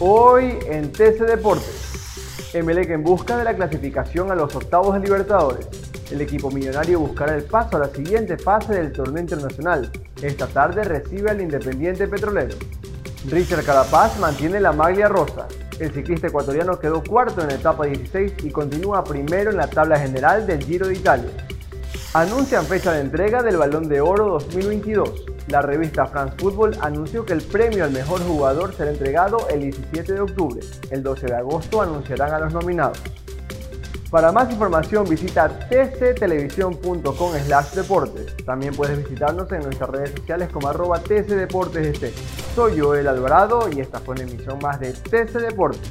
Hoy en TC Deportes. Emelec en busca de la clasificación a los octavos de Libertadores. El equipo millonario buscará el paso a la siguiente fase del torneo internacional. Esta tarde recibe al Independiente Petrolero. Richard Carapaz mantiene la maglia rosa. El ciclista ecuatoriano quedó cuarto en la etapa 16 y continúa primero en la tabla general del Giro de Italia. Anuncian fecha de entrega del Balón de Oro 2022. La revista France Football anunció que el premio al mejor jugador será entregado el 17 de octubre. El 12 de agosto anunciarán a los nominados. Para más información visita tctelevisión.com slash deportes. También puedes visitarnos en nuestras redes sociales como arroba tcdeportes. Soy Joel Alvarado y esta fue una emisión más de TC Deportes.